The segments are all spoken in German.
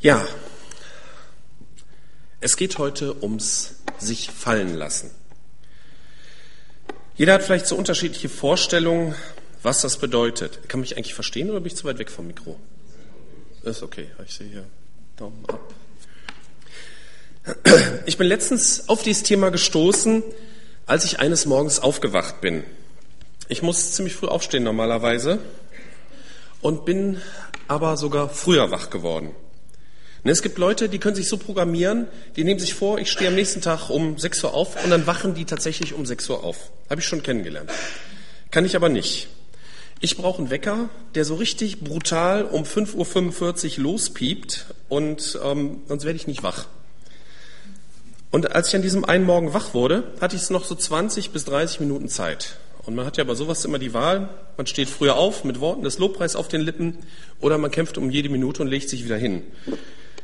Ja, es geht heute ums sich fallen lassen. Jeder hat vielleicht so unterschiedliche Vorstellungen, was das bedeutet. Kann mich eigentlich verstehen oder bin ich zu weit weg vom Mikro? Ist okay, ich sehe hier Daumen ab. Ich bin letztens auf dieses Thema gestoßen, als ich eines Morgens aufgewacht bin. Ich muss ziemlich früh aufstehen normalerweise und bin aber sogar früher wach geworden. Und es gibt Leute, die können sich so programmieren, die nehmen sich vor, ich stehe am nächsten Tag um 6 Uhr auf und dann wachen die tatsächlich um 6 Uhr auf. Habe ich schon kennengelernt. Kann ich aber nicht. Ich brauche einen Wecker, der so richtig brutal um 5.45 Uhr lospiept und ähm, sonst werde ich nicht wach. Und als ich an diesem einen Morgen wach wurde, hatte ich es noch so 20 bis 30 Minuten Zeit. Und man hat ja bei sowas immer die Wahl, man steht früher auf mit Worten des Lobpreis auf den Lippen oder man kämpft um jede Minute und legt sich wieder hin.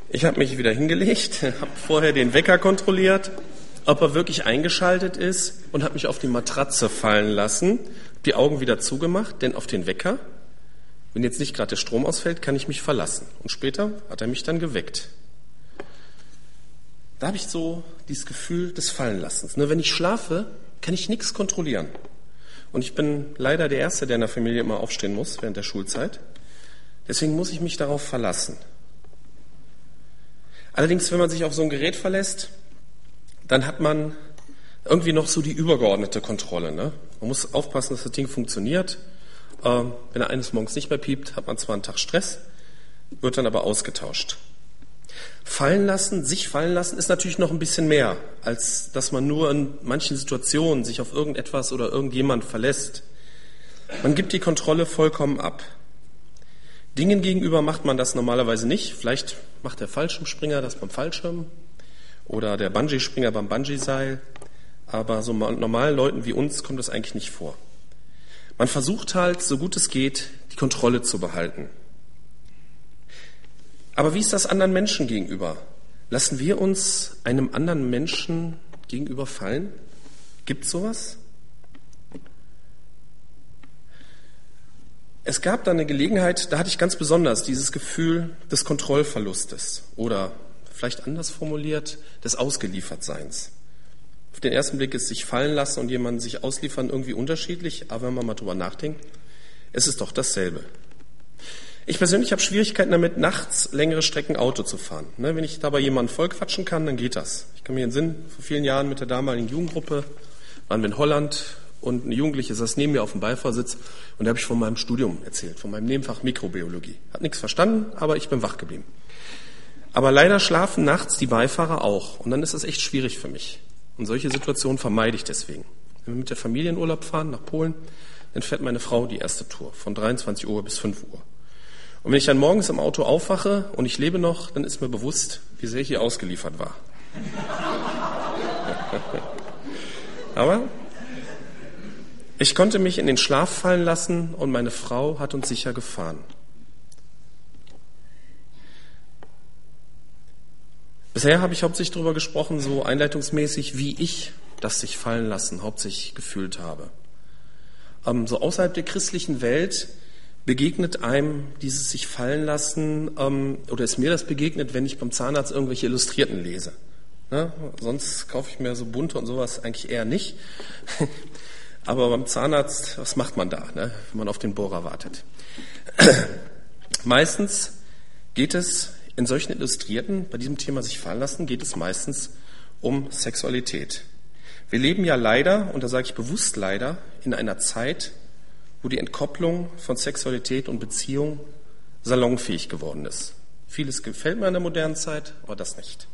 Ich habe mich wieder hingelegt, habe vorher den Wecker kontrolliert, ob er wirklich eingeschaltet ist und habe mich auf die Matratze fallen lassen, die Augen wieder zugemacht, denn auf den Wecker, wenn jetzt nicht gerade der Strom ausfällt, kann ich mich verlassen. Und später hat er mich dann geweckt. Da habe ich so dieses Gefühl des Fallenlassens. Ne, wenn ich schlafe, kann ich nichts kontrollieren. Und ich bin leider der Erste, der in der Familie immer aufstehen muss während der Schulzeit. Deswegen muss ich mich darauf verlassen. Allerdings, wenn man sich auf so ein Gerät verlässt, dann hat man irgendwie noch so die übergeordnete Kontrolle. Ne? Man muss aufpassen, dass das Ding funktioniert. Ähm, wenn er eines Morgens nicht mehr piept, hat man zwar einen Tag Stress, wird dann aber ausgetauscht. Fallen lassen, sich fallen lassen, ist natürlich noch ein bisschen mehr, als dass man nur in manchen Situationen sich auf irgendetwas oder irgendjemand verlässt. Man gibt die Kontrolle vollkommen ab. Dingen gegenüber macht man das normalerweise nicht. Vielleicht macht der Fallschirmspringer das beim Fallschirm oder der Bungee-Springer beim Bungee-Seil. Aber so normalen Leuten wie uns kommt das eigentlich nicht vor. Man versucht halt, so gut es geht, die Kontrolle zu behalten. Aber wie ist das anderen Menschen gegenüber? Lassen wir uns einem anderen Menschen gegenüber fallen? Gibt sowas? Es gab da eine Gelegenheit, da hatte ich ganz besonders dieses Gefühl des Kontrollverlustes oder vielleicht anders formuliert, des Ausgeliefertseins. Auf den ersten Blick ist sich fallen lassen und jemanden sich ausliefern irgendwie unterschiedlich, aber wenn man mal drüber nachdenkt, es ist doch dasselbe. Ich persönlich habe Schwierigkeiten damit, nachts längere Strecken Auto zu fahren. Ne, wenn ich dabei jemanden vollquatschen kann, dann geht das. Ich kann mir den Sinn, vor vielen Jahren mit der damaligen Jugendgruppe waren wir in Holland und eine Jugendliche saß neben mir auf dem Beifahrersitz und da habe ich von meinem Studium erzählt, von meinem Nebenfach Mikrobiologie. Hat nichts verstanden, aber ich bin wach geblieben. Aber leider schlafen nachts die Beifahrer auch und dann ist das echt schwierig für mich. Und solche Situationen vermeide ich deswegen. Wenn wir mit der Familie in Urlaub fahren nach Polen, dann fährt meine Frau die erste Tour von 23 Uhr bis 5 Uhr. Und wenn ich dann morgens im Auto aufwache und ich lebe noch, dann ist mir bewusst, wie sehr ich hier ausgeliefert war. Aber ich konnte mich in den Schlaf fallen lassen und meine Frau hat uns sicher gefahren. Bisher habe ich hauptsächlich darüber gesprochen, so einleitungsmäßig, wie ich das sich fallen lassen hauptsächlich gefühlt habe. Ähm, so außerhalb der christlichen Welt begegnet einem dieses sich fallen lassen, ähm, oder ist mir das begegnet, wenn ich beim Zahnarzt irgendwelche Illustrierten lese. Ne? Sonst kaufe ich mir so bunte und sowas eigentlich eher nicht. Aber beim Zahnarzt, was macht man da, ne? wenn man auf den Bohrer wartet? meistens geht es in solchen Illustrierten, bei diesem Thema sich fallen lassen, geht es meistens um Sexualität. Wir leben ja leider, und da sage ich bewusst leider, in einer Zeit, wo die Entkopplung von Sexualität und Beziehung salonfähig geworden ist. Vieles gefällt mir in der modernen Zeit, aber das nicht.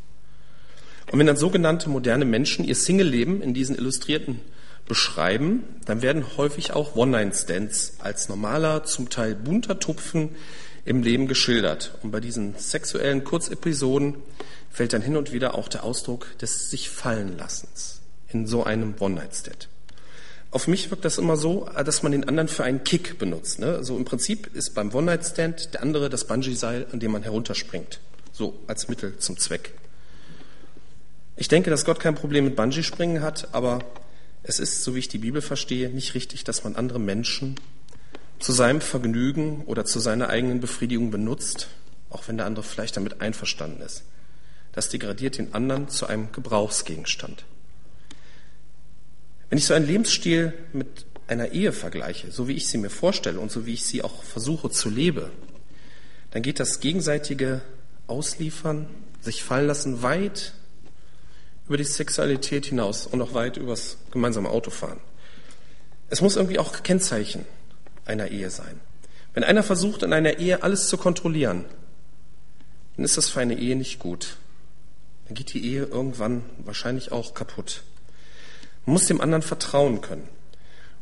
Und wenn dann sogenannte moderne Menschen ihr Single-Leben in diesen Illustrierten beschreiben, dann werden häufig auch One-Night-Stands als normaler, zum Teil bunter Tupfen im Leben geschildert. Und bei diesen sexuellen Kurzepisoden fällt dann hin und wieder auch der Ausdruck des sich fallen Lassens in so einem One-Night-Stand. Auf mich wirkt das immer so, dass man den anderen für einen Kick benutzt. Ne? Also im Prinzip ist beim One-Night-Stand der andere das Bungee-Seil, an dem man herunterspringt. So als Mittel zum Zweck. Ich denke, dass Gott kein Problem mit Bungee-Springen hat, aber es ist, so wie ich die Bibel verstehe, nicht richtig, dass man andere Menschen zu seinem Vergnügen oder zu seiner eigenen Befriedigung benutzt auch wenn der andere vielleicht damit einverstanden ist. Das degradiert den anderen zu einem Gebrauchsgegenstand. Wenn ich so einen Lebensstil mit einer Ehe vergleiche, so wie ich sie mir vorstelle und so wie ich sie auch versuche zu leben, dann geht das gegenseitige Ausliefern, sich fallen lassen, weit über die Sexualität hinaus und auch weit übers gemeinsame Autofahren. Es muss irgendwie auch Kennzeichen einer Ehe sein. Wenn einer versucht, in einer Ehe alles zu kontrollieren, dann ist das für eine Ehe nicht gut. Dann geht die Ehe irgendwann wahrscheinlich auch kaputt. Man muss dem anderen vertrauen können.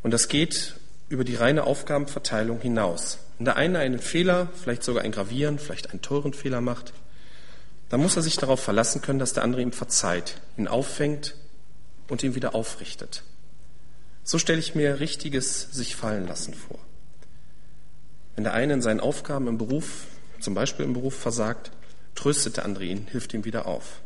Und das geht über die reine Aufgabenverteilung hinaus. Wenn der eine einen Fehler, vielleicht sogar einen gravieren, vielleicht einen teuren Fehler macht, dann muss er sich darauf verlassen können, dass der andere ihm verzeiht, ihn auffängt und ihn wieder aufrichtet. So stelle ich mir richtiges sich fallen lassen vor. Wenn der eine in seinen Aufgaben im Beruf, zum Beispiel im Beruf versagt, tröstet der andere ihn, hilft ihm wieder auf.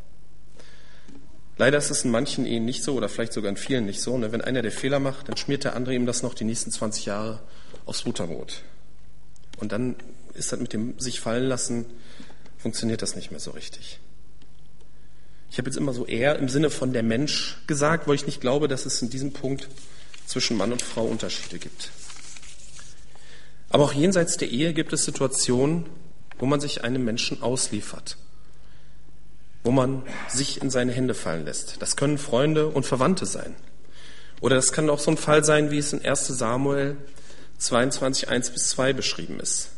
Leider ist es in manchen Ehen nicht so oder vielleicht sogar in vielen nicht so. Ne? Wenn einer der Fehler macht, dann schmiert der andere ihm das noch die nächsten 20 Jahre aufs Butterbrot. Und dann ist das mit dem sich fallen lassen, funktioniert das nicht mehr so richtig. Ich habe jetzt immer so eher im Sinne von der Mensch gesagt, weil ich nicht glaube, dass es in diesem Punkt zwischen Mann und Frau Unterschiede gibt. Aber auch jenseits der Ehe gibt es Situationen, wo man sich einem Menschen ausliefert wo man sich in seine Hände fallen lässt. Das können Freunde und Verwandte sein. Oder das kann auch so ein Fall sein, wie es in 1 Samuel 22, 1 bis 2 beschrieben ist.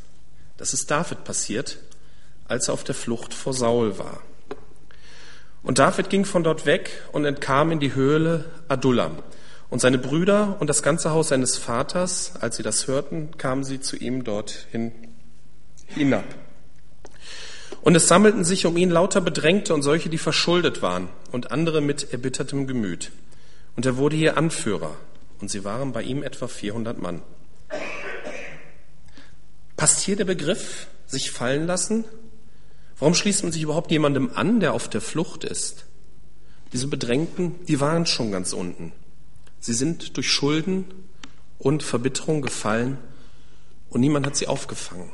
Das ist David passiert, als er auf der Flucht vor Saul war. Und David ging von dort weg und entkam in die Höhle Adullam. Und seine Brüder und das ganze Haus seines Vaters, als sie das hörten, kamen sie zu ihm dorthin hinab. Und es sammelten sich um ihn lauter Bedrängte und solche, die verschuldet waren und andere mit erbittertem Gemüt. Und er wurde hier Anführer und sie waren bei ihm etwa 400 Mann. Passt hier der Begriff sich fallen lassen? Warum schließt man sich überhaupt jemandem an, der auf der Flucht ist? Diese Bedrängten, die waren schon ganz unten. Sie sind durch Schulden und Verbitterung gefallen und niemand hat sie aufgefangen.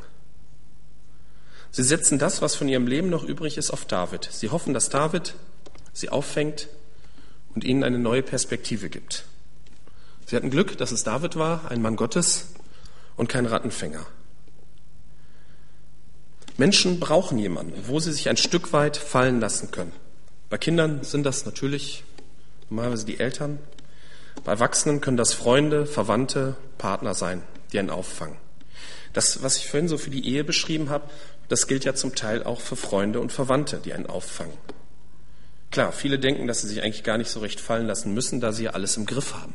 Sie setzen das, was von ihrem Leben noch übrig ist, auf David. Sie hoffen, dass David sie auffängt und ihnen eine neue Perspektive gibt. Sie hatten Glück, dass es David war, ein Mann Gottes und kein Rattenfänger. Menschen brauchen jemanden, wo sie sich ein Stück weit fallen lassen können. Bei Kindern sind das natürlich normalerweise die Eltern. Bei Erwachsenen können das Freunde, Verwandte, Partner sein, die einen auffangen. Das, was ich vorhin so für die Ehe beschrieben habe, das gilt ja zum Teil auch für Freunde und Verwandte, die einen auffangen. Klar, viele denken, dass sie sich eigentlich gar nicht so recht fallen lassen müssen, da sie ja alles im Griff haben.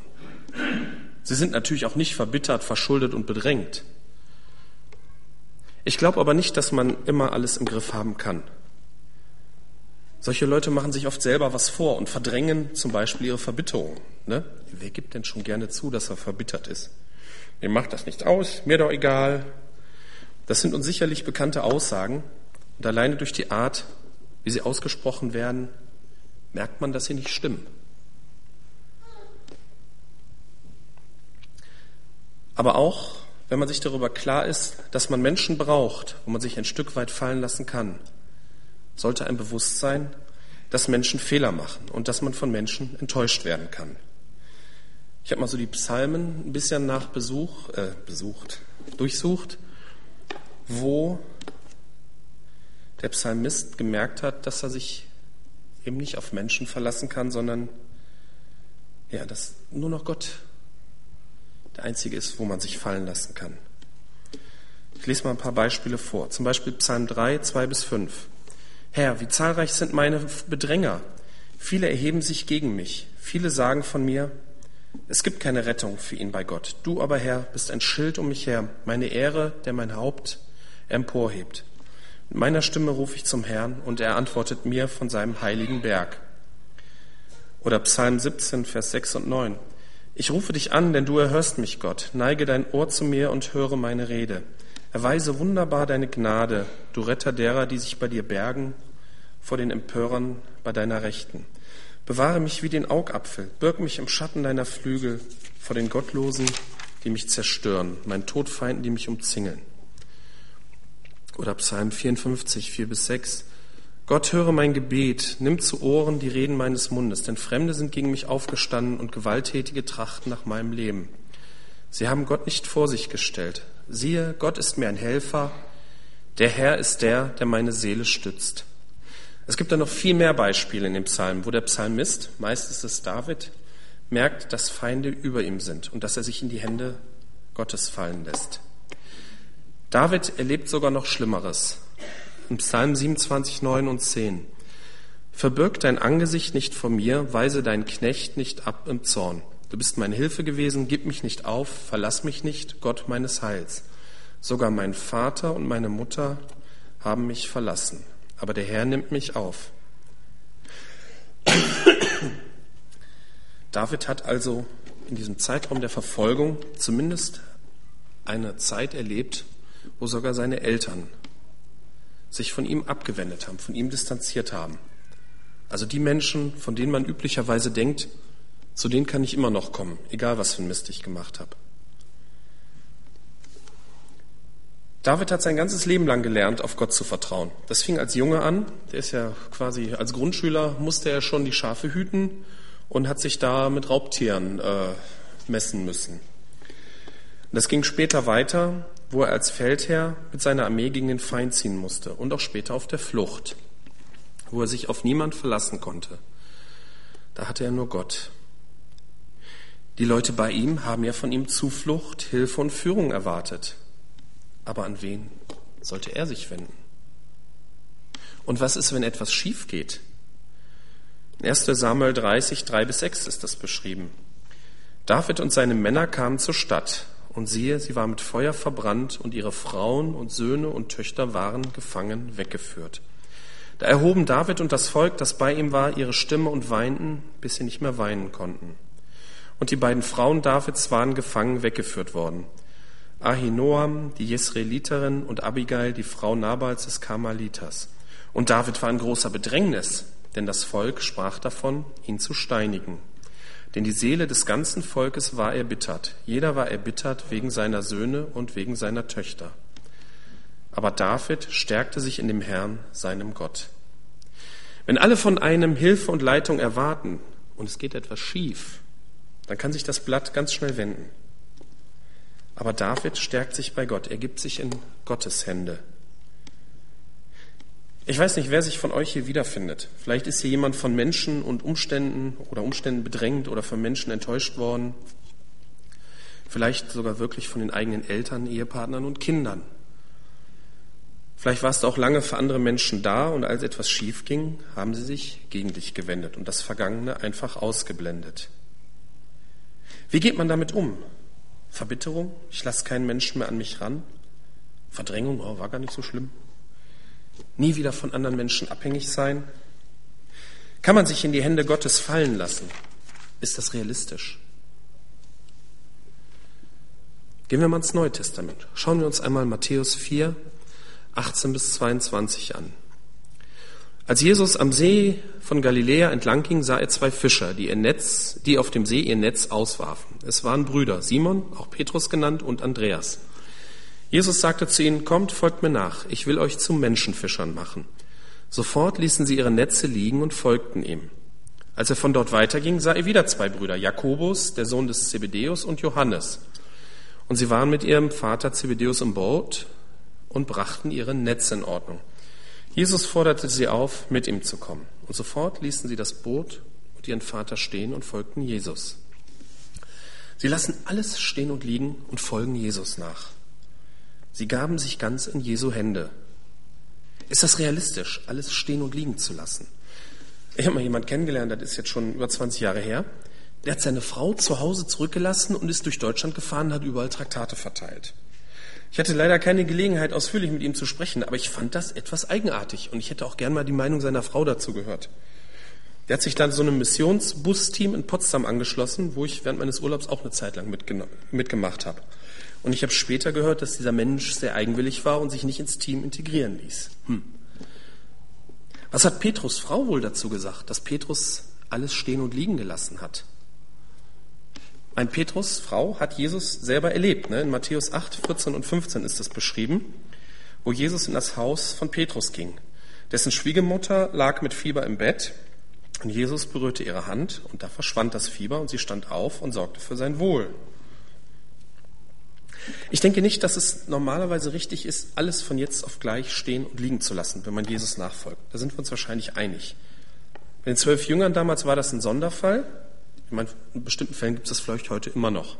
Sie sind natürlich auch nicht verbittert, verschuldet und bedrängt. Ich glaube aber nicht, dass man immer alles im Griff haben kann. Solche Leute machen sich oft selber was vor und verdrängen zum Beispiel ihre Verbitterung. Ne? Wer gibt denn schon gerne zu, dass er verbittert ist? Mir macht das nicht aus, mir doch egal, das sind uns sicherlich bekannte Aussagen und alleine durch die Art, wie sie ausgesprochen werden, merkt man, dass sie nicht stimmen. Aber auch, wenn man sich darüber klar ist, dass man Menschen braucht, wo man sich ein Stück weit fallen lassen kann, sollte ein Bewusstsein, dass Menschen Fehler machen und dass man von Menschen enttäuscht werden kann. Ich habe mal so die Psalmen ein bisschen nach Besuch, äh, besucht, durchsucht wo der Psalmist gemerkt hat, dass er sich eben nicht auf Menschen verlassen kann, sondern ja, dass nur noch Gott der einzige ist, wo man sich fallen lassen kann. Ich lese mal ein paar Beispiele vor. Zum Beispiel Psalm 3, 2 bis 5. Herr, wie zahlreich sind meine Bedränger. Viele erheben sich gegen mich. Viele sagen von mir, es gibt keine Rettung für ihn bei Gott. Du aber, Herr, bist ein Schild um mich her, meine Ehre, der mein Haupt emporhebt. Mit meiner Stimme rufe ich zum Herrn und er antwortet mir von seinem heiligen Berg. Oder Psalm 17, Vers 6 und 9. Ich rufe dich an, denn du erhörst mich, Gott. Neige dein Ohr zu mir und höre meine Rede. Erweise wunderbar deine Gnade, du Retter derer, die sich bei dir bergen, vor den Empörern bei deiner Rechten. Bewahre mich wie den Augapfel, birg mich im Schatten deiner Flügel vor den Gottlosen, die mich zerstören, meinen Todfeinden, die mich umzingeln. Oder Psalm 54, 4 bis 6. Gott höre mein Gebet, nimm zu Ohren die Reden meines Mundes, denn Fremde sind gegen mich aufgestanden und gewalttätige trachten nach meinem Leben. Sie haben Gott nicht vor sich gestellt. Siehe, Gott ist mir ein Helfer, der Herr ist der, der meine Seele stützt. Es gibt da noch viel mehr Beispiele in dem Psalm, wo der Psalmist, meistens ist es David, merkt, dass Feinde über ihm sind und dass er sich in die Hände Gottes fallen lässt. David erlebt sogar noch Schlimmeres. Im Psalm 27, 9 und 10. Verbirg dein Angesicht nicht vor mir, weise dein Knecht nicht ab im Zorn. Du bist meine Hilfe gewesen, gib mich nicht auf, verlass mich nicht, Gott meines Heils. Sogar mein Vater und meine Mutter haben mich verlassen, aber der Herr nimmt mich auf. David hat also in diesem Zeitraum der Verfolgung zumindest eine Zeit erlebt, wo sogar seine Eltern sich von ihm abgewendet haben, von ihm distanziert haben. Also die Menschen, von denen man üblicherweise denkt, zu denen kann ich immer noch kommen, egal was für ein Mist ich gemacht habe. David hat sein ganzes Leben lang gelernt, auf Gott zu vertrauen. Das fing als Junge an. Der ist ja quasi als Grundschüler musste er schon die Schafe hüten und hat sich da mit Raubtieren äh, messen müssen. Das ging später weiter, wo er als Feldherr mit seiner Armee gegen den Feind ziehen musste und auch später auf der Flucht, wo er sich auf niemand verlassen konnte. Da hatte er nur Gott. Die Leute bei ihm haben ja von ihm Zuflucht, Hilfe und Führung erwartet. Aber an wen sollte er sich wenden? Und was ist, wenn etwas schief geht? In 1. Samuel 30, 3 bis 6 ist das beschrieben. David und seine Männer kamen zur Stadt, und siehe, sie war mit Feuer verbrannt, und ihre Frauen und Söhne und Töchter waren gefangen weggeführt. Da erhoben David und das Volk, das bei ihm war, ihre Stimme und weinten, bis sie nicht mehr weinen konnten. Und die beiden Frauen Davids waren gefangen weggeführt worden. Ahinoam, die Jesreeliterin, und Abigail, die Frau Nabals des Karmaliters. Und David war in großer Bedrängnis, denn das Volk sprach davon, ihn zu steinigen. Denn die Seele des ganzen Volkes war erbittert. Jeder war erbittert wegen seiner Söhne und wegen seiner Töchter. Aber David stärkte sich in dem Herrn, seinem Gott. Wenn alle von einem Hilfe und Leitung erwarten und es geht etwas schief, dann kann sich das Blatt ganz schnell wenden. Aber David stärkt sich bei Gott. Er gibt sich in Gottes Hände. Ich weiß nicht, wer sich von euch hier wiederfindet. Vielleicht ist hier jemand von Menschen und Umständen oder Umständen bedrängt oder von Menschen enttäuscht worden. Vielleicht sogar wirklich von den eigenen Eltern, Ehepartnern und Kindern. Vielleicht warst du auch lange für andere Menschen da und als etwas schief ging, haben sie sich gegen dich gewendet und das Vergangene einfach ausgeblendet. Wie geht man damit um? Verbitterung? Ich lasse keinen Menschen mehr an mich ran? Verdrängung? Oh, war gar nicht so schlimm nie wieder von anderen Menschen abhängig sein? Kann man sich in die Hände Gottes fallen lassen? Ist das realistisch? Gehen wir mal ins Neue Testament. Schauen wir uns einmal Matthäus 4, 18 bis 22 an. Als Jesus am See von Galiläa entlang ging, sah er zwei Fischer, die, ihr Netz, die auf dem See ihr Netz auswarfen. Es waren Brüder, Simon, auch Petrus genannt, und Andreas. Jesus sagte zu ihnen, kommt, folgt mir nach, ich will euch zu Menschenfischern machen. Sofort ließen sie ihre Netze liegen und folgten ihm. Als er von dort weiterging, sah er wieder zwei Brüder, Jakobus, der Sohn des Zebedeus, und Johannes. Und sie waren mit ihrem Vater Zebedeus im Boot und brachten ihre Netze in Ordnung. Jesus forderte sie auf, mit ihm zu kommen. Und sofort ließen sie das Boot und ihren Vater stehen und folgten Jesus. Sie lassen alles stehen und liegen und folgen Jesus nach. Sie gaben sich ganz in Jesu Hände. Ist das realistisch, alles stehen und liegen zu lassen? Ich habe mal jemanden kennengelernt, das ist jetzt schon über 20 Jahre her. Der hat seine Frau zu Hause zurückgelassen und ist durch Deutschland gefahren, hat überall Traktate verteilt. Ich hatte leider keine Gelegenheit, ausführlich mit ihm zu sprechen, aber ich fand das etwas eigenartig und ich hätte auch gern mal die Meinung seiner Frau dazu gehört. Der hat sich dann so einem Missionsbus-Team in Potsdam angeschlossen, wo ich während meines Urlaubs auch eine Zeit lang mitgemacht habe. Und ich habe später gehört, dass dieser Mensch sehr eigenwillig war und sich nicht ins Team integrieren ließ. Hm. Was hat Petrus Frau wohl dazu gesagt, dass Petrus alles stehen und liegen gelassen hat? Ein Petrus Frau hat Jesus selber erlebt. Ne? In Matthäus 8, 14 und 15 ist das beschrieben, wo Jesus in das Haus von Petrus ging. Dessen Schwiegermutter lag mit Fieber im Bett und Jesus berührte ihre Hand und da verschwand das Fieber und sie stand auf und sorgte für sein Wohl. Ich denke nicht, dass es normalerweise richtig ist, alles von jetzt auf gleich stehen und liegen zu lassen, wenn man Jesus nachfolgt. Da sind wir uns wahrscheinlich einig. Bei den zwölf Jüngern damals war das ein Sonderfall. Ich meine, in bestimmten Fällen gibt es das vielleicht heute immer noch.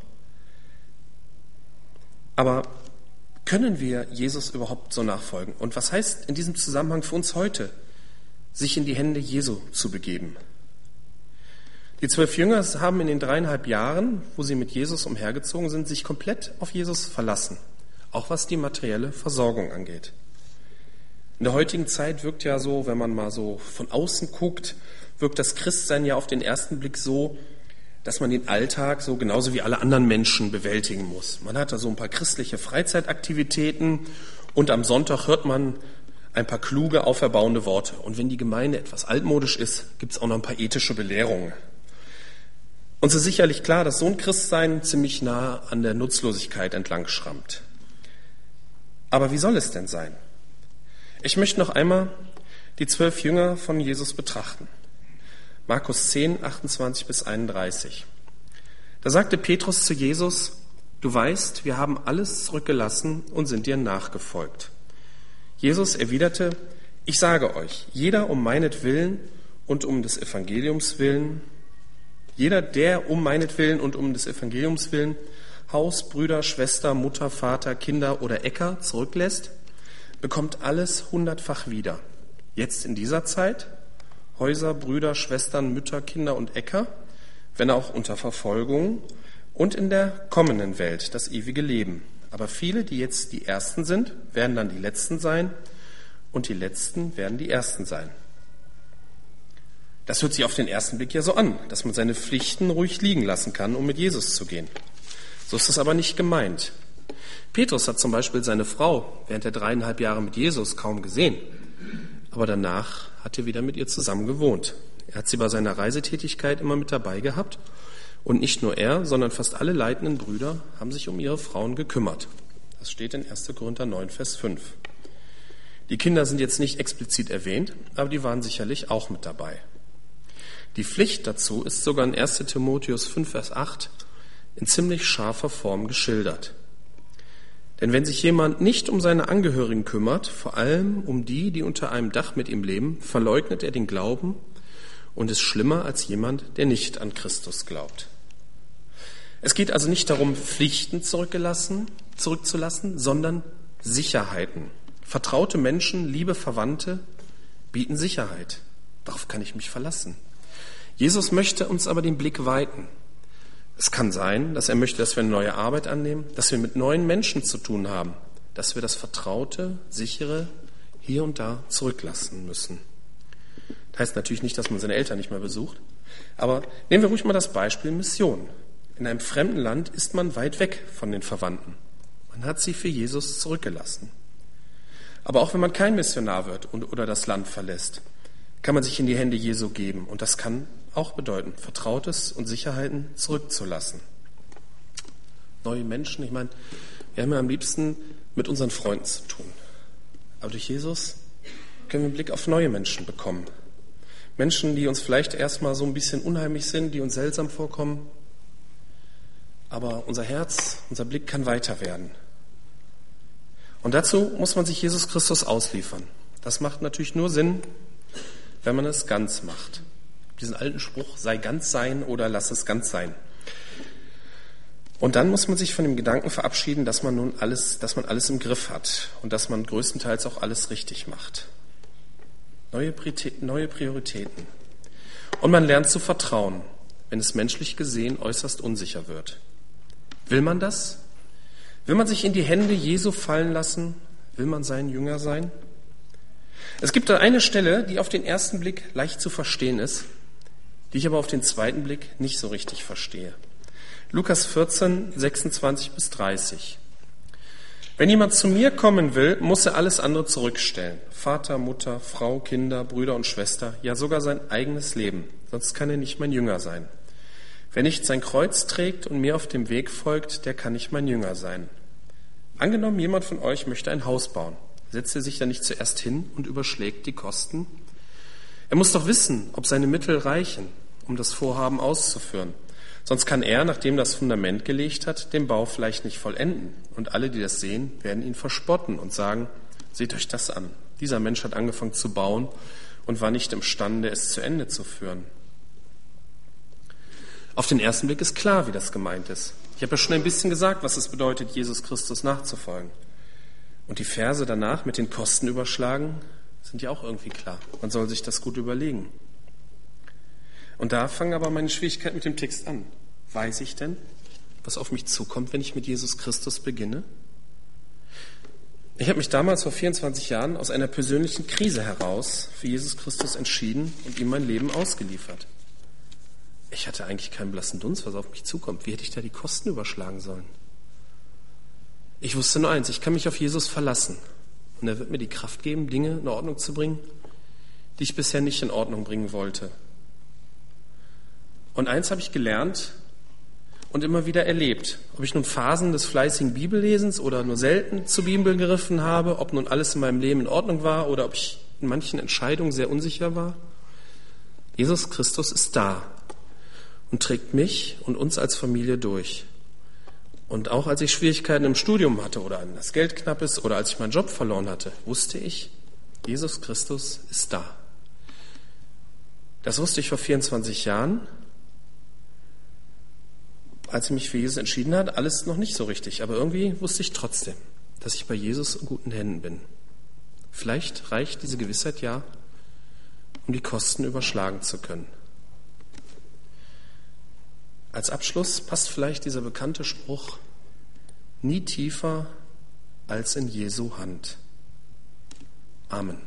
Aber können wir Jesus überhaupt so nachfolgen? Und was heißt in diesem Zusammenhang für uns heute, sich in die Hände Jesu zu begeben? Die zwölf Jünger haben in den dreieinhalb Jahren, wo sie mit Jesus umhergezogen sind, sich komplett auf Jesus verlassen, auch was die materielle Versorgung angeht. In der heutigen Zeit wirkt ja so, wenn man mal so von außen guckt, wirkt das Christsein ja auf den ersten Blick so, dass man den Alltag so genauso wie alle anderen Menschen bewältigen muss. Man hat da so ein paar christliche Freizeitaktivitäten und am Sonntag hört man ein paar kluge, auferbauende Worte. Und wenn die Gemeinde etwas altmodisch ist, gibt es auch noch ein paar ethische Belehrungen. Uns ist sicherlich klar, dass so ein Christsein ziemlich nah an der Nutzlosigkeit entlang schrammt. Aber wie soll es denn sein? Ich möchte noch einmal die zwölf Jünger von Jesus betrachten. Markus 10, 28 bis 31. Da sagte Petrus zu Jesus, du weißt, wir haben alles zurückgelassen und sind dir nachgefolgt. Jesus erwiderte, ich sage euch, jeder um meinetwillen und um des Evangeliums willen, jeder, der um meinetwillen und um des Evangeliums willen Haus, Brüder, Schwester, Mutter, Vater, Kinder oder Äcker zurücklässt, bekommt alles hundertfach wieder. Jetzt in dieser Zeit Häuser, Brüder, Schwestern, Mütter, Kinder und Äcker, wenn auch unter Verfolgung, und in der kommenden Welt das ewige Leben. Aber viele, die jetzt die Ersten sind, werden dann die Letzten sein, und die Letzten werden die Ersten sein. Das hört sich auf den ersten Blick ja so an, dass man seine Pflichten ruhig liegen lassen kann, um mit Jesus zu gehen. So ist es aber nicht gemeint. Petrus hat zum Beispiel seine Frau während der dreieinhalb Jahre mit Jesus kaum gesehen, aber danach hat er wieder mit ihr zusammen gewohnt. Er hat sie bei seiner Reisetätigkeit immer mit dabei gehabt. Und nicht nur er, sondern fast alle leitenden Brüder haben sich um ihre Frauen gekümmert. Das steht in 1. Korinther 9, Vers 5. Die Kinder sind jetzt nicht explizit erwähnt, aber die waren sicherlich auch mit dabei. Die Pflicht dazu ist sogar in 1. Timotheus 5, Vers 8 in ziemlich scharfer Form geschildert. Denn wenn sich jemand nicht um seine Angehörigen kümmert, vor allem um die, die unter einem Dach mit ihm leben, verleugnet er den Glauben und ist schlimmer als jemand, der nicht an Christus glaubt. Es geht also nicht darum, Pflichten zurückgelassen, zurückzulassen, sondern Sicherheiten. Vertraute Menschen, liebe Verwandte bieten Sicherheit. Darauf kann ich mich verlassen. Jesus möchte uns aber den Blick weiten. Es kann sein, dass er möchte, dass wir eine neue Arbeit annehmen, dass wir mit neuen Menschen zu tun haben, dass wir das Vertraute, sichere hier und da zurücklassen müssen. Das heißt natürlich nicht, dass man seine Eltern nicht mehr besucht, aber nehmen wir ruhig mal das Beispiel Mission. In einem fremden Land ist man weit weg von den Verwandten. Man hat sie für Jesus zurückgelassen. Aber auch wenn man kein Missionar wird und, oder das Land verlässt, kann man sich in die Hände Jesu geben. Und das kann auch bedeuten, Vertrautes und Sicherheiten zurückzulassen. Neue Menschen, ich meine, wir haben ja am liebsten mit unseren Freunden zu tun. Aber durch Jesus können wir einen Blick auf neue Menschen bekommen. Menschen, die uns vielleicht erstmal so ein bisschen unheimlich sind, die uns seltsam vorkommen. Aber unser Herz, unser Blick kann weiter werden. Und dazu muss man sich Jesus Christus ausliefern. Das macht natürlich nur Sinn, wenn man es ganz macht diesen alten Spruch, sei ganz sein oder lass es ganz sein. Und dann muss man sich von dem Gedanken verabschieden, dass man nun alles, dass man alles im Griff hat und dass man größtenteils auch alles richtig macht. Neue, neue Prioritäten. Und man lernt zu vertrauen, wenn es menschlich gesehen äußerst unsicher wird. Will man das? Will man sich in die Hände Jesu fallen lassen? Will man sein Jünger sein? Es gibt da eine Stelle, die auf den ersten Blick leicht zu verstehen ist, die ich aber auf den zweiten Blick nicht so richtig verstehe. Lukas 14, 26 bis 30. Wenn jemand zu mir kommen will, muss er alles andere zurückstellen. Vater, Mutter, Frau, Kinder, Brüder und Schwester, ja sogar sein eigenes Leben. Sonst kann er nicht mein Jünger sein. Wer nicht sein Kreuz trägt und mir auf dem Weg folgt, der kann nicht mein Jünger sein. Angenommen, jemand von euch möchte ein Haus bauen. Setzt er sich da nicht zuerst hin und überschlägt die Kosten? Er muss doch wissen, ob seine Mittel reichen, um das Vorhaben auszuführen. Sonst kann er, nachdem das Fundament gelegt hat, den Bau vielleicht nicht vollenden. Und alle, die das sehen, werden ihn verspotten und sagen, seht euch das an. Dieser Mensch hat angefangen zu bauen und war nicht imstande, es zu Ende zu führen. Auf den ersten Blick ist klar, wie das gemeint ist. Ich habe ja schon ein bisschen gesagt, was es bedeutet, Jesus Christus nachzufolgen. Und die Verse danach mit den Kosten überschlagen, sind ja auch irgendwie klar. Man soll sich das gut überlegen. Und da fangen aber meine Schwierigkeiten mit dem Text an. Weiß ich denn, was auf mich zukommt, wenn ich mit Jesus Christus beginne? Ich habe mich damals vor 24 Jahren aus einer persönlichen Krise heraus für Jesus Christus entschieden und ihm mein Leben ausgeliefert. Ich hatte eigentlich keinen blassen Dunst, was auf mich zukommt. Wie hätte ich da die Kosten überschlagen sollen? Ich wusste nur eins, ich kann mich auf Jesus verlassen. Und er wird mir die Kraft geben, Dinge in Ordnung zu bringen, die ich bisher nicht in Ordnung bringen wollte. Und eins habe ich gelernt und immer wieder erlebt. Ob ich nun Phasen des fleißigen Bibellesens oder nur selten zur Bibel gegriffen habe, ob nun alles in meinem Leben in Ordnung war oder ob ich in manchen Entscheidungen sehr unsicher war. Jesus Christus ist da und trägt mich und uns als Familie durch. Und auch als ich Schwierigkeiten im Studium hatte oder das Geld knapp ist oder als ich meinen Job verloren hatte, wusste ich, Jesus Christus ist da. Das wusste ich vor 24 Jahren. Als ich mich für Jesus entschieden hat, alles noch nicht so richtig. Aber irgendwie wusste ich trotzdem, dass ich bei Jesus in guten Händen bin. Vielleicht reicht diese Gewissheit ja, um die Kosten überschlagen zu können. Als Abschluss passt vielleicht dieser bekannte Spruch, nie tiefer als in Jesu Hand. Amen.